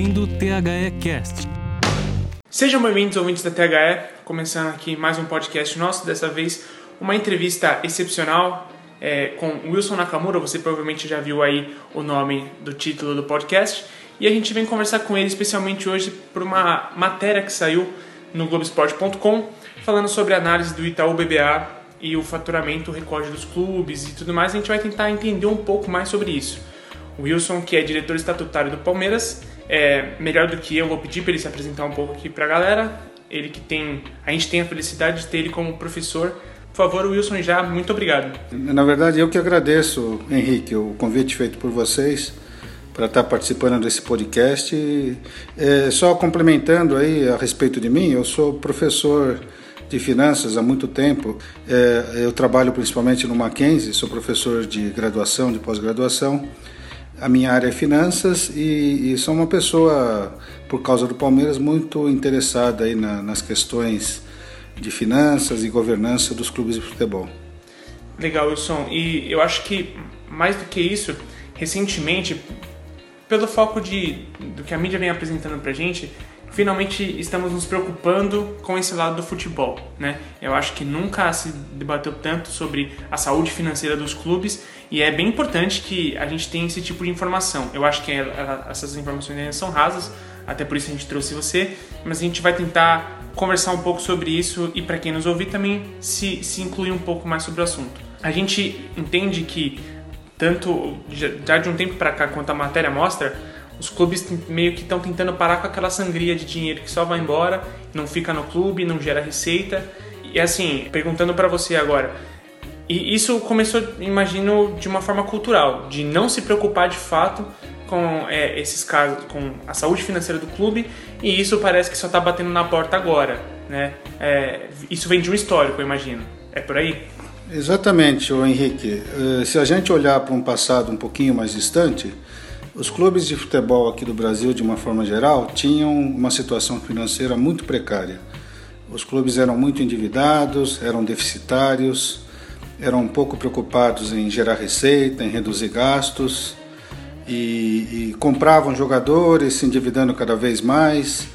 ouvindo o THE Cast. Sejam bem-vindos, ouvintes da THE, começando aqui mais um podcast nosso, dessa vez uma entrevista excepcional é, com Wilson Nakamura, você provavelmente já viu aí o nome do título do podcast, e a gente vem conversar com ele especialmente hoje por uma matéria que saiu no Globoesporte.com falando sobre a análise do Itaú BBA e o faturamento, o recorde dos clubes e tudo mais, a gente vai tentar entender um pouco mais sobre isso. O Wilson, que é diretor estatutário do Palmeiras, é melhor do que eu, vou pedir para ele se apresentar um pouco aqui para a galera. Ele que tem, a gente tem a felicidade de ter ele como professor. Por favor, Wilson, já muito obrigado. Na verdade, eu que agradeço, Henrique, o convite feito por vocês para estar participando desse podcast. É, só complementando aí a respeito de mim, eu sou professor de finanças há muito tempo. É, eu trabalho principalmente no Mackenzie, sou professor de graduação, de pós-graduação. A minha área é finanças e, e, sou uma pessoa, por causa do Palmeiras, muito interessada aí na, nas questões de finanças e governança dos clubes de futebol. Legal, Wilson. E eu acho que, mais do que isso, recentemente, pelo foco de, do que a mídia vem apresentando pra gente, finalmente estamos nos preocupando com esse lado do futebol, né? Eu acho que nunca se debateu tanto sobre a saúde financeira dos clubes e é bem importante que a gente tenha esse tipo de informação. Eu acho que essas informações ainda são rasas, até por isso a gente trouxe você, mas a gente vai tentar conversar um pouco sobre isso e para quem nos ouvir também se, se incluir um pouco mais sobre o assunto. A gente entende que tanto já de um tempo para cá quanto a matéria mostra, os clubes meio que estão tentando parar com aquela sangria de dinheiro que só vai embora, não fica no clube, não gera receita. E assim, perguntando para você agora, e isso começou, imagino, de uma forma cultural, de não se preocupar de fato com é, esses casos, com a saúde financeira do clube, e isso parece que só está batendo na porta agora, né? É, isso vem de um histórico, imagino. É por aí? Exatamente, o Henrique. Eh, se a gente olhar para um passado um pouquinho mais distante, os clubes de futebol aqui do Brasil, de uma forma geral, tinham uma situação financeira muito precária. Os clubes eram muito endividados, eram deficitários, eram um pouco preocupados em gerar receita, em reduzir gastos e, e compravam jogadores, se endividando cada vez mais.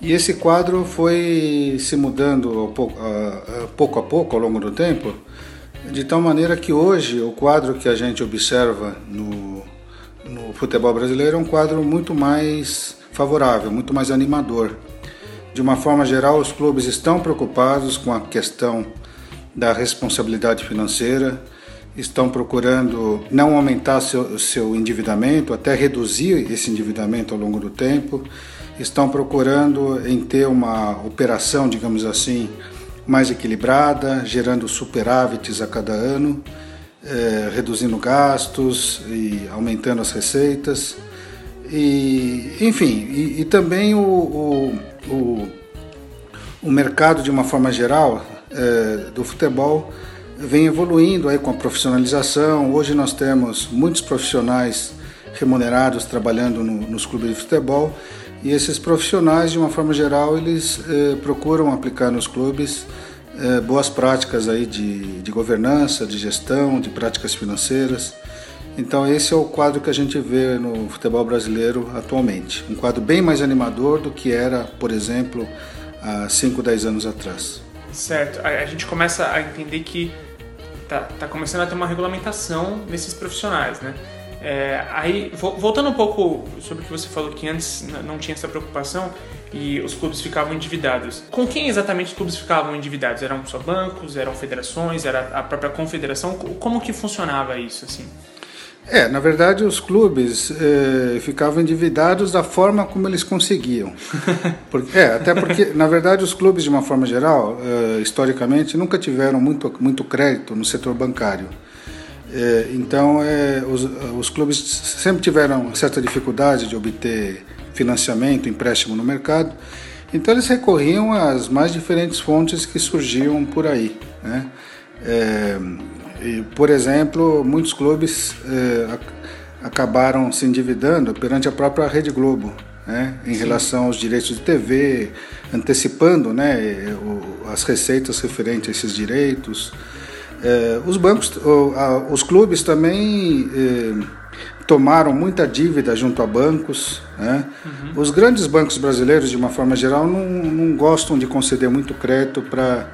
E esse quadro foi se mudando pouco a, pouco a pouco ao longo do tempo, de tal maneira que hoje o quadro que a gente observa no, no futebol brasileiro é um quadro muito mais favorável, muito mais animador. De uma forma geral, os clubes estão preocupados com a questão da responsabilidade financeira, estão procurando não aumentar seu, seu endividamento, até reduzir esse endividamento ao longo do tempo, estão procurando em ter uma operação, digamos assim, mais equilibrada, gerando superávites a cada ano, é, reduzindo gastos e aumentando as receitas. E, enfim, e, e também o, o, o, o mercado de uma forma geral é, do futebol vem evoluindo aí com a profissionalização. Hoje nós temos muitos profissionais remunerados trabalhando no, nos clubes de futebol e esses profissionais, de uma forma geral, eles é, procuram aplicar nos clubes é, boas práticas aí de, de governança, de gestão, de práticas financeiras. Então esse é o quadro que a gente vê no futebol brasileiro atualmente. Um quadro bem mais animador do que era, por exemplo, há 5, 10 anos atrás. Certo. A, a gente começa a entender que tá, tá começando a ter uma regulamentação nesses profissionais, né? É, aí, voltando um pouco sobre o que você falou que antes não tinha essa preocupação e os clubes ficavam endividados. Com quem exatamente os clubes ficavam endividados? Eram só bancos? Eram federações? Era a própria confederação? Como que funcionava isso assim? É, na verdade os clubes eh, ficavam endividados da forma como eles conseguiam. Porque, é, até porque, na verdade, os clubes, de uma forma geral, eh, historicamente, nunca tiveram muito, muito crédito no setor bancário. Eh, então, os, os clubes sempre tiveram certa dificuldade de obter financiamento, empréstimo no mercado. Então, eles recorriam às mais diferentes fontes que surgiam por aí. Né? E, por exemplo, muitos clubes eh, acabaram se endividando perante a própria Rede Globo, né, em Sim. relação aos direitos de TV, antecipando né, o, as receitas referentes a esses direitos. Eh, os bancos, o, a, os clubes também eh, tomaram muita dívida junto a bancos. Né? Uhum. Os grandes bancos brasileiros, de uma forma geral, não, não gostam de conceder muito crédito para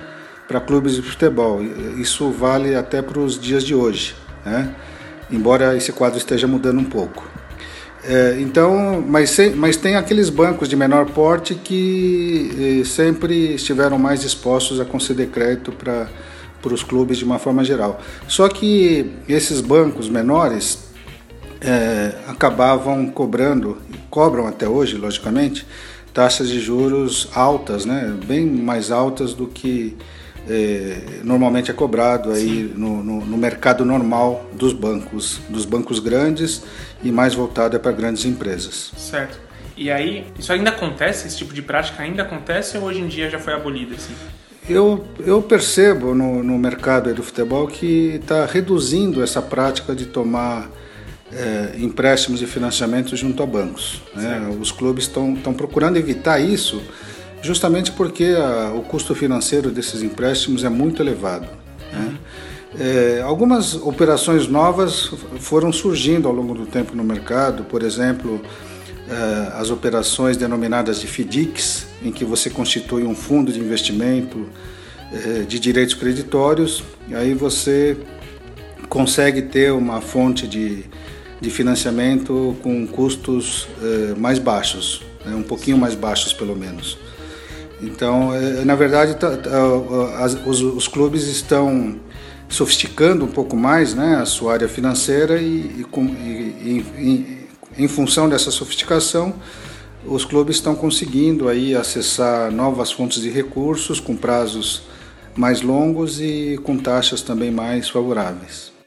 clubes de futebol. Isso vale até para os dias de hoje, né? embora esse quadro esteja mudando um pouco. É, então, mas, mas tem aqueles bancos de menor porte que eh, sempre estiveram mais dispostos a conceder crédito para para os clubes de uma forma geral. Só que esses bancos menores é, acabavam cobrando, cobram até hoje, logicamente, taxas de juros altas, né, bem mais altas do que é, normalmente é cobrado aí no, no, no, mercado normal dos bancos, dos bancos grandes e mais voltado é para grandes empresas. Certo. E aí, isso ainda acontece? Esse tipo de prática ainda acontece ou hoje em dia já foi abolido? Assim? Eu, eu percebo no, no mercado do futebol que está reduzindo essa prática de tomar é, empréstimos e financiamentos junto a bancos. Né? Os clubes estão procurando evitar isso justamente porque a, o custo financeiro desses empréstimos é muito elevado. Né? É, algumas operações novas foram surgindo ao longo do tempo no mercado, por exemplo, é, as operações denominadas de FDICs, em que você constitui um fundo de investimento é, de direitos creditórios, e aí você consegue ter uma fonte de, de financiamento com custos é, mais baixos, né, um pouquinho mais baixos pelo menos. Então, na verdade, tá, tá, os, os, clubes estão sofisticando um pouco mais né, a sua área financeira e, e, e, e em função dessa sofisticação, os clubes estão conseguindo aí acessar novas fontes de recursos com prazos mais longos e com taxas também mais favoráveis.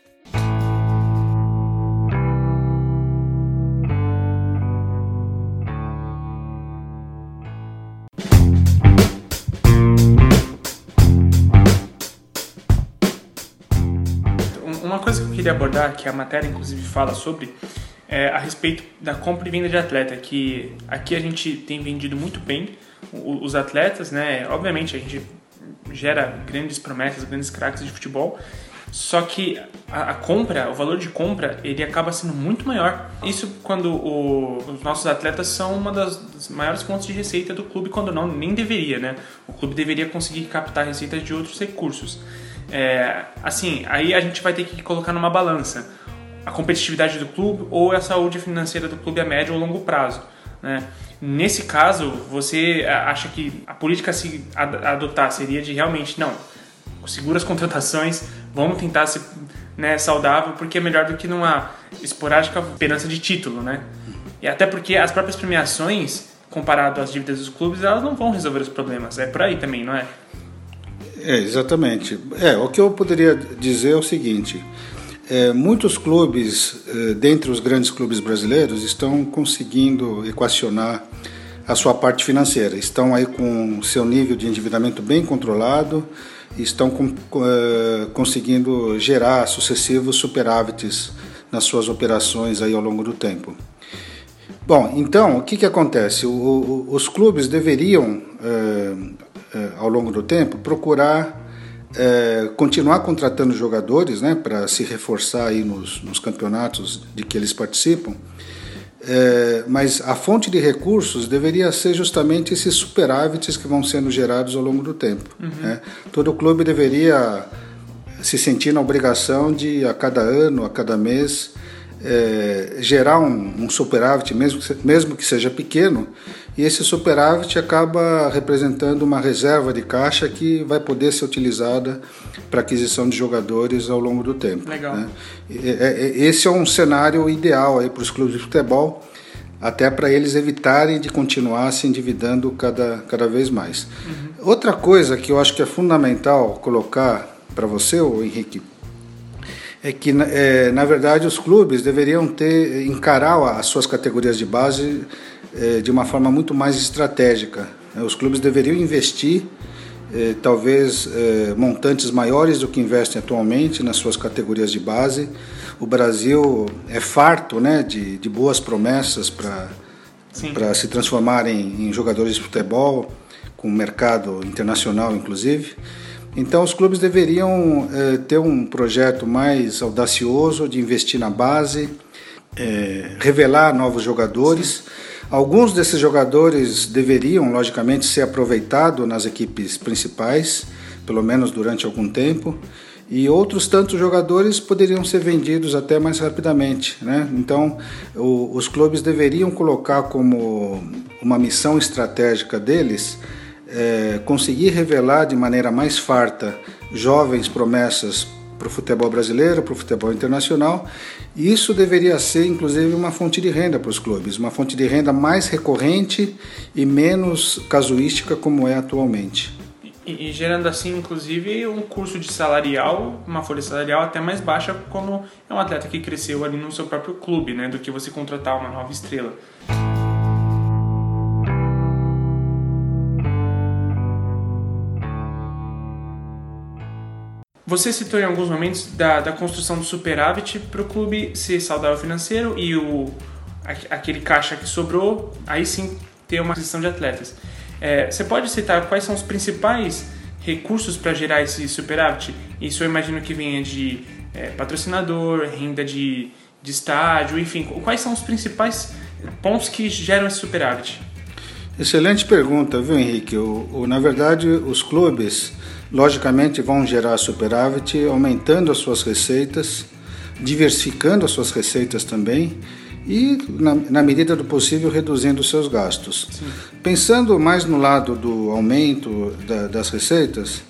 Queria abordar, que a matéria inclusive fala sobre, é, a respeito da compra e venda de atleta, que aqui a gente tem vendido muito bem os atletas, né? Obviamente a gente gera grandes promessas, grandes craques de futebol, só que a, a, compra, o valor de compra, ele acaba sendo muito maior. Isso quando o, os nossos atletas são uma das, das, maiores fontes de receita do clube, quando não, nem deveria, né? O clube deveria conseguir captar receitas de outros recursos. É, assim, aí a gente vai ter que colocar numa balança a competitividade do clube ou a saúde financeira do clube a médio ou longo prazo. Né? Nesse caso, você acha que a política a se adotar seria de realmente, não, segura as contratações, vamos tentar ser né, saudável, porque é melhor do que numa esporádica esperança de título, né? E até porque as próprias premiações, comparado às dívidas dos clubes, elas não vão resolver os problemas. É por aí também, não é? É, exatamente. É, o que eu poderia dizer é o seguinte: é, muitos clubes, é, dentre os grandes clubes brasileiros, estão conseguindo equacionar a sua parte financeira. Estão aí com seu nível de endividamento bem controlado, estão com, é, conseguindo gerar sucessivos superávites nas suas operações aí ao longo do tempo. Bom, então o que, que acontece? O, o, os clubes deveriam, é, ao longo do tempo, procurar é, continuar contratando jogadores né, para se reforçar aí nos, nos, campeonatos de que eles participam, é, mas a fonte de recursos deveria ser justamente esses superávites que vão sendo gerados ao longo do tempo. Uhum. Né? Todo clube deveria se sentir na obrigação de, a cada ano, a cada mês, é, gerar um, um superávit, mesmo que, mesmo que seja pequeno, e esse superávit acaba representando uma reserva de caixa que vai poder ser utilizada para aquisição de jogadores ao longo do tempo. Legal. Né? Esse é um cenário ideal para os clubes de futebol, até para eles evitarem de continuar se endividando cada, cada vez mais. Uhum. Outra coisa que eu acho que é fundamental colocar para você, Henrique, é que é, na verdade os clubes deveriam ter encarar as suas categorias de base é, de uma forma muito mais estratégica. Né? Os clubes deveriam investir é, talvez é, montantes maiores do que investem atualmente nas suas categorias de base. O Brasil é farto né, de, de boas promessas para para se transformarem em jogadores de futebol, com mercado internacional inclusive. Então, os clubes deveriam eh, ter um projeto mais audacioso de investir na base, é, revelar novos jogadores. Alguns desses jogadores deveriam, logicamente, ser aproveitados nas equipes principais, pelo menos durante algum tempo, e outros tantos jogadores poderiam ser vendidos até mais rapidamente. Né? Então, o, os clubes deveriam colocar como uma missão estratégica deles é, conseguir revelar de maneira mais farta jovens promessas para o futebol brasileiro, para o futebol internacional. Isso deveria ser, inclusive, uma fonte de renda para os clubes, uma fonte de renda mais recorrente e menos casuística como é atualmente. E, e, gerando assim, inclusive, um curso de salarial, uma folha salarial até mais baixa, como é um atleta que cresceu ali no seu próprio clube, né, do que você contratar uma nova estrela. Você citou em alguns momentos da, da construção do superávit para o clube ser saudável financeiro e o, aquele caixa que sobrou, aí sim ter uma aquisição de atletas. É, você pode citar quais são os principais recursos para gerar esse superávit? Isso eu imagino que venha de é, patrocinador, renda de, de estádio, enfim. Quais são os principais pontos que geram esse superávit? Excelente pergunta, viu, Henrique? O, o, na verdade, os clubes logicamente vão gerar superávit, aumentando as suas receitas, diversificando as suas receitas também e, na, na medida do possível, reduzindo os seus gastos. Sim. Pensando mais no lado do aumento da, das receitas,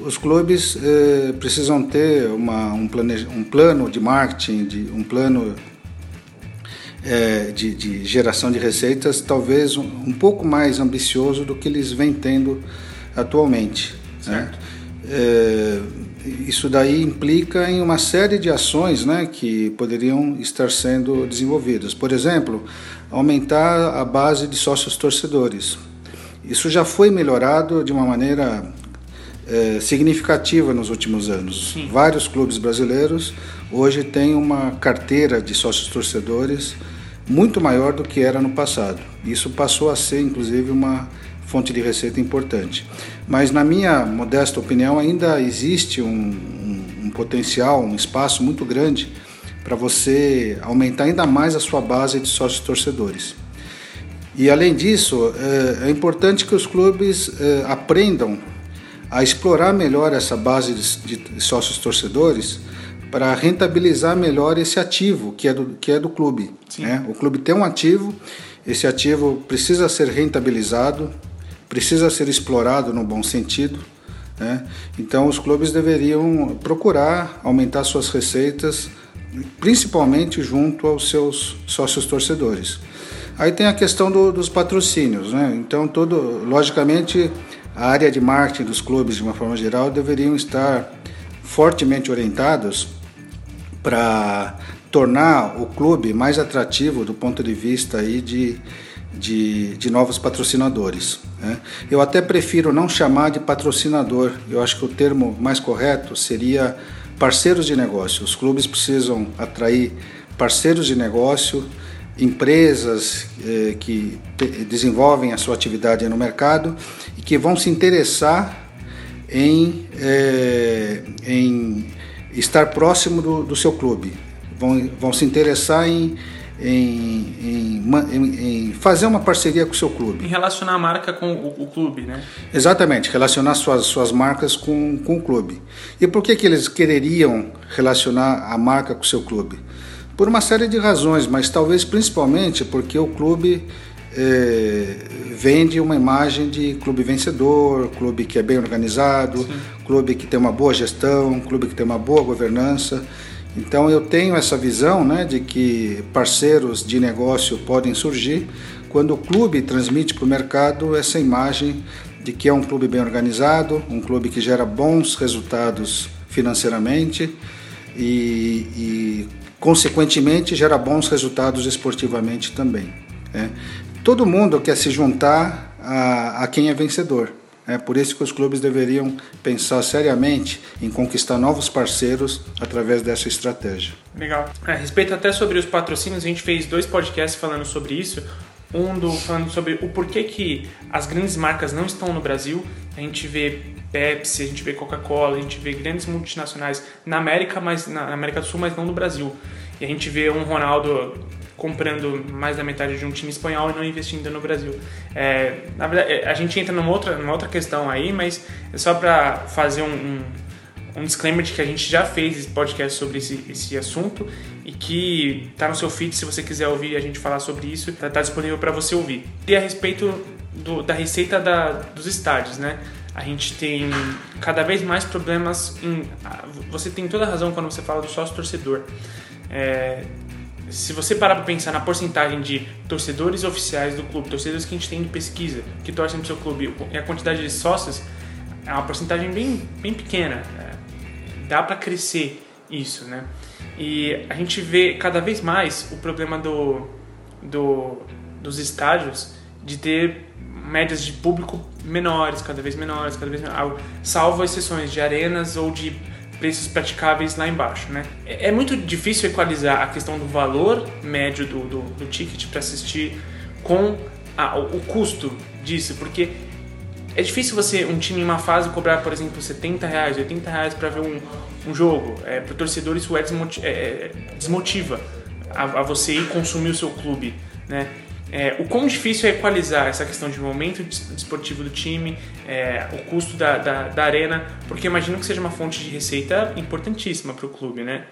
os clubes eh, precisam ter uma, um, plane, um plano de marketing, de, um plano eh, de, de, geração de receitas talvez um, um pouco mais ambicioso do que eles vêm tendo atualmente. Né? É, isso daí implica em uma série de ações né, que poderiam estar sendo desenvolvidas. Por exemplo, aumentar a base de sócios torcedores. Isso já foi melhorado de uma maneira é, significativa nos últimos anos. Sim. Vários clubes brasileiros hoje têm uma carteira de sócios torcedores muito maior do que era no passado. Isso passou a ser, inclusive, uma fonte de receita importante. Mas, na minha modesta opinião, ainda existe um, um, um potencial, um espaço muito grande para você aumentar ainda mais a sua base de sócios torcedores. E, além disso, é, é importante que os clubes é, aprendam a explorar melhor essa base de, de sócios torcedores para rentabilizar melhor esse ativo que é do, que é do clube. Né? O clube tem um ativo, esse ativo precisa ser rentabilizado, precisa ser explorado no bom sentido. Né? Então, os clubes deveriam procurar aumentar suas receitas, principalmente junto aos seus sócios torcedores. Aí tem a questão do, dos patrocínios, né? Então, todo, logicamente, a área de marketing dos clubes, de uma forma geral, deveriam estar fortemente orientados para tornar o clube mais atrativo do ponto de vista aí de de, de novos patrocinadores. Né? Eu até prefiro não chamar de patrocinador, eu acho que o termo mais correto seria parceiros de negócio. Os clubes precisam atrair parceiros de negócio, empresas eh, que desenvolvem a sua atividade no mercado e que vão se interessar em, eh, em estar próximo do, do seu clube, vão, vão se interessar em em, em, em, fazer uma parceria com o seu clube. Em relacionar a marca com o, o, clube, né? Exatamente, relacionar suas, suas marcas com, com o clube. E por que, que eles quereriam relacionar a marca com o seu clube? Por uma série de razões, mas talvez principalmente porque o clube é, vende uma imagem de clube vencedor, clube que é bem organizado, Sim. clube que tem uma boa gestão, clube que tem uma boa governança. Então eu tenho essa visão né, de que parceiros de negócio podem surgir quando o clube transmite para o mercado essa imagem de que é um clube bem organizado, um clube que gera bons resultados financeiramente e, e consequentemente, gera bons resultados esportivamente também. Né? Todo mundo quer se juntar a, a quem é vencedor. É por isso que os clubes deveriam pensar seriamente em conquistar novos parceiros através dessa estratégia. Legal. A respeito até sobre os patrocínios, a gente fez dois podcasts falando sobre isso. Um do, falando sobre o porquê que as grandes marcas não estão no Brasil. A gente vê Pepsi, a gente vê Coca-Cola, a gente vê grandes multinacionais na América, mas na América do Sul, mas não no Brasil. E a gente vê um Ronaldo comprando mais da metade de um time espanhol e não investindo no Brasil. É, na verdade, é, a gente entra numa outra, numa outra questão aí, mas é só para fazer um, um, um, disclaimer de que a gente já fez esse podcast sobre esse, esse assunto e que está no seu feed, se você quiser ouvir a gente falar sobre isso, está tá disponível para você ouvir. E a respeito do, da receita da, dos estádios, né? A gente tem cada vez mais problemas em... Você tem toda razão quando você fala do sócio-torcedor. É, se você parar para pensar na porcentagem de torcedores oficiais do clube, torcedores que a gente tem de pesquisa, que torcem pro seu clube, e a quantidade de sócios, é uma porcentagem bem, bem pequena. É, dá para crescer isso, né? E a gente vê cada vez mais o problema do, do, dos estádios de ter médias de público menores, cada vez menores, cada vez menores, salvo exceções de arenas ou de preços praticáveis lá embaixo, né? É, é muito difícil equalizar a questão do valor médio do, do, do ticket para assistir com a, o custo disso, porque é difícil você, um time em uma fase, cobrar, por exemplo, 70 reais, 80 reais para ver um, um jogo. É, para o torcedor isso é, é, é, desmotiva a, a, você ir consumir o seu clube, né? É, o quão difícil é equalizar essa questão de momento desportivo do time, é, o custo da, da, da, arena, porque imagino que seja uma fonte de receita importantíssima para o clube, né?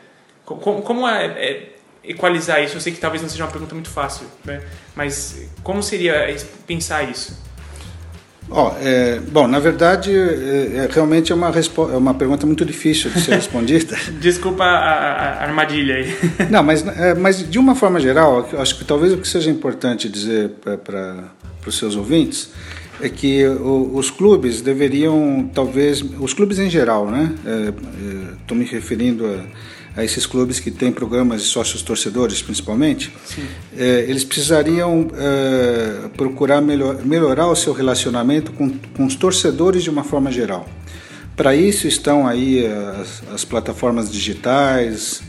Como, como é, é, equalizar isso? Eu sei que talvez não seja uma pergunta muito fácil, né? mas como seria pensar isso? Oh, é, bom, na verdade, é, é realmente é uma, é uma pergunta muito difícil de ser respondida. Desculpa a, a, armadilha aí. Não, mas, é, mas de uma forma geral, acho que talvez o que seja importante dizer para os seus ouvintes é que o, os clubes deveriam, talvez, os clubes em geral, né? Estou é, me referindo a a esses clubes que têm programas de sócios torcedores, principalmente, é, eles precisariam é, procurar melhor, melhorar o seu relacionamento com, com os torcedores de uma forma geral. Para isso estão aí as, as, plataformas digitais,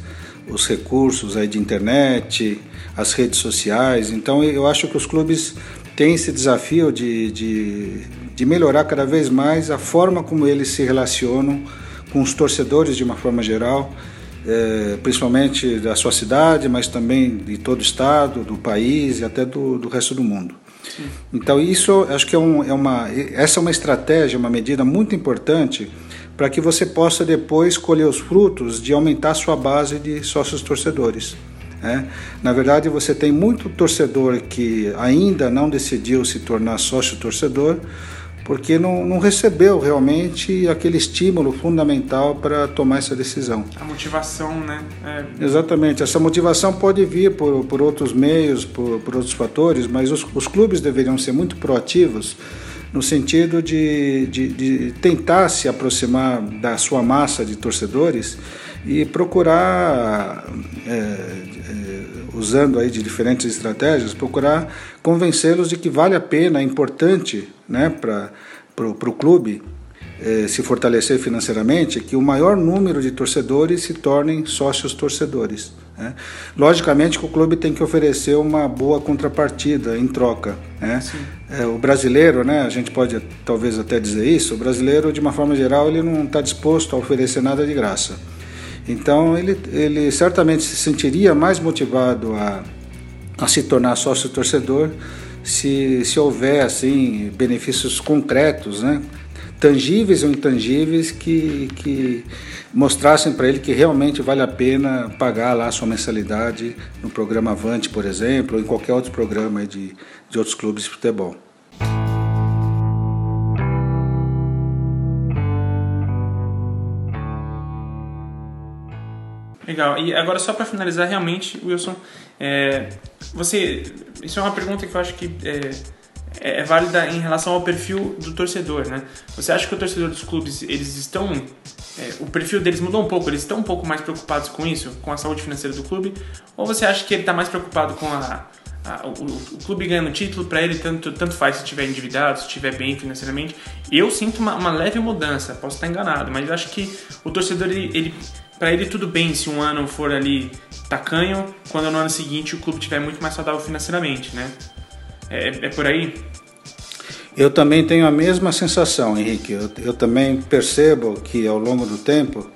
os recursos aí de internet, as redes sociais. Então eu acho que os clubes têm esse desafio de, de, de melhorar cada vez mais a forma como eles se relacionam com os torcedores de uma forma geral é, principalmente da sua cidade, mas também de todo o estado, do país e até do, do resto do mundo. Sim. Então isso acho que é, um, é uma essa é uma estratégia, uma medida muito importante para que você possa depois colher os frutos de aumentar a sua base de sócios torcedores. Né? Na verdade, você tem muito torcedor que ainda não decidiu se tornar sócio torcedor, porque não, não recebeu realmente aquele estímulo fundamental para tomar essa decisão. A motivação, né? É... Exatamente. Essa motivação pode vir por, por outros meios, por, por outros fatores, mas os, os clubes deveriam ser muito proativos no sentido de, de, de, tentar se aproximar da sua massa de torcedores e procurar, é, é, usando aí de diferentes estratégias, procurar convencê-los de que vale a pena, é importante né, para o clube eh, se fortalecer financeiramente, que o maior número de torcedores se tornem sócios torcedores. Né? Logicamente que o clube tem que oferecer uma boa contrapartida em troca. Né? É, o brasileiro, né, a gente pode talvez até dizer isso, o brasileiro de uma forma geral ele não está disposto a oferecer nada de graça. Então ele, ele certamente se sentiria mais motivado a, a se tornar sócio torcedor se, se houver assim benefícios concretos, né? tangíveis ou intangíveis que, que mostrassem para ele que realmente vale a pena pagar lá a sua mensalidade no programa Avante, por exemplo, ou em qualquer outro programa de, de outros clubes de futebol. Legal. E agora só para finalizar realmente, Wilson, é, você, isso é uma pergunta que eu acho que é, é, é, válida em relação ao perfil do torcedor, né? Você acha que o torcedor dos clubes eles estão, é, o perfil deles mudou um pouco, eles estão um pouco mais preocupados com isso, com a saúde financeira do clube, ou você acha que ele está mais preocupado com a, a o, o, clube ganhando título para ele tanto tanto faz se estiver endividado, se estiver bem financeiramente? Eu sinto uma, uma leve mudança, posso estar enganado, mas eu acho que o torcedor ele, ele para ele tudo bem se um ano for ali tacanho, quando no ano seguinte o clube estiver muito mais saudável financeiramente, né? É, é por aí? Eu também tenho a mesma sensação, Henrique. Eu, eu, também percebo que ao longo do tempo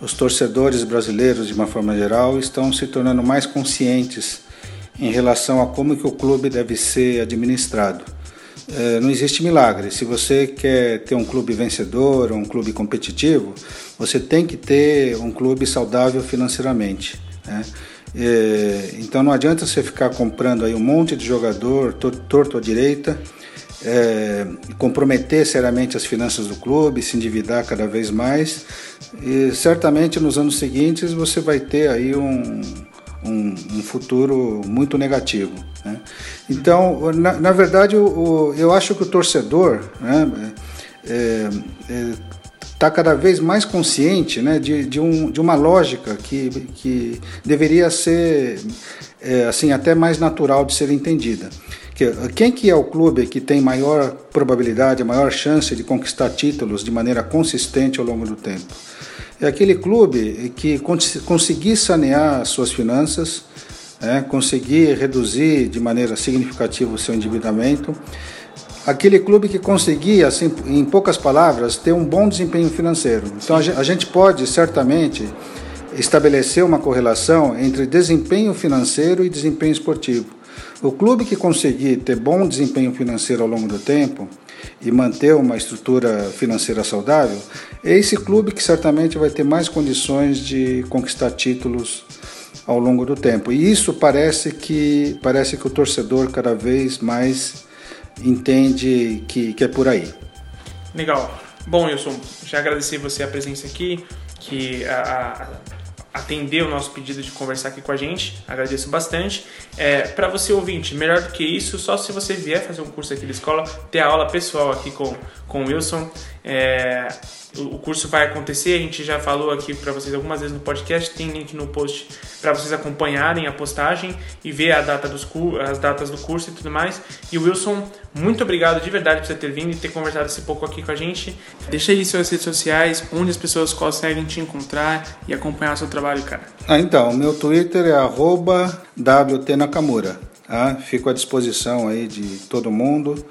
os torcedores brasileiros, de uma forma geral, estão se tornando mais conscientes em relação a como que o clube deve ser administrado. É, não existe milagre. Se você quer ter um clube vencedor, um clube competitivo, você tem que ter um clube saudável financeiramente. Né? É, então não adianta você ficar comprando aí um monte de jogador torto à direita, é, comprometer seriamente as finanças do clube, se endividar cada vez mais. E certamente nos anos seguintes você vai ter aí um, um, um futuro muito negativo. Né? Então, na, na verdade, o, o, eu acho que o torcedor né, é, é, está cada vez mais consciente né, de, de, um, de uma lógica que, que deveria ser é, assim até mais natural de ser entendida. Que, quem que é o clube que tem maior probabilidade, maior chance de conquistar títulos de maneira consistente ao longo do tempo? É aquele clube que cons conseguir sanear suas finanças, é, conseguir reduzir de maneira significativa o seu endividamento, aquele clube que conseguir, assim, em poucas palavras, ter um bom desempenho financeiro. Então a gente pode certamente estabelecer uma correlação entre desempenho financeiro e desempenho esportivo. O clube que conseguir ter bom desempenho financeiro ao longo do tempo e manter uma estrutura financeira saudável, é esse clube que certamente vai ter mais condições de conquistar títulos ao longo do tempo. E isso parece que parece que o torcedor cada vez mais entende que, que é por aí. Legal. Bom, Wilson, já agradeci você a presença aqui, que a, a, atendeu o nosso pedido de conversar aqui com a gente. Agradeço bastante. É, Para você ouvinte, melhor do que isso, só se você vier fazer um curso aqui da escola, ter aula pessoal aqui com, com o Wilson. É, o curso vai acontecer, a gente já falou aqui para vocês algumas vezes no podcast, tem link no post para vocês acompanharem a postagem e ver a data dos as datas do curso e tudo mais. E Wilson, muito obrigado de verdade por você ter vindo e ter conversado esse pouco aqui com a gente. Deixa aí suas redes sociais, onde as pessoas conseguem te encontrar e acompanhar seu trabalho, cara. Ah, então, meu Twitter é @wtnakamura. Tá? Fico à disposição aí de todo mundo.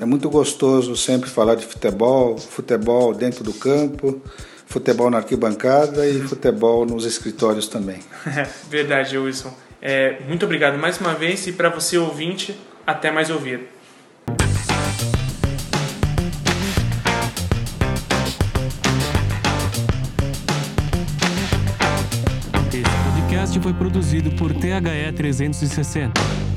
É muito gostoso sempre falar de futebol, futebol dentro do campo, futebol na arquibancada e futebol nos escritórios também. Verdade, Wilson. É, muito obrigado mais uma vez e para você ouvinte, até mais ouvir. Esse podcast foi produzido por THE 360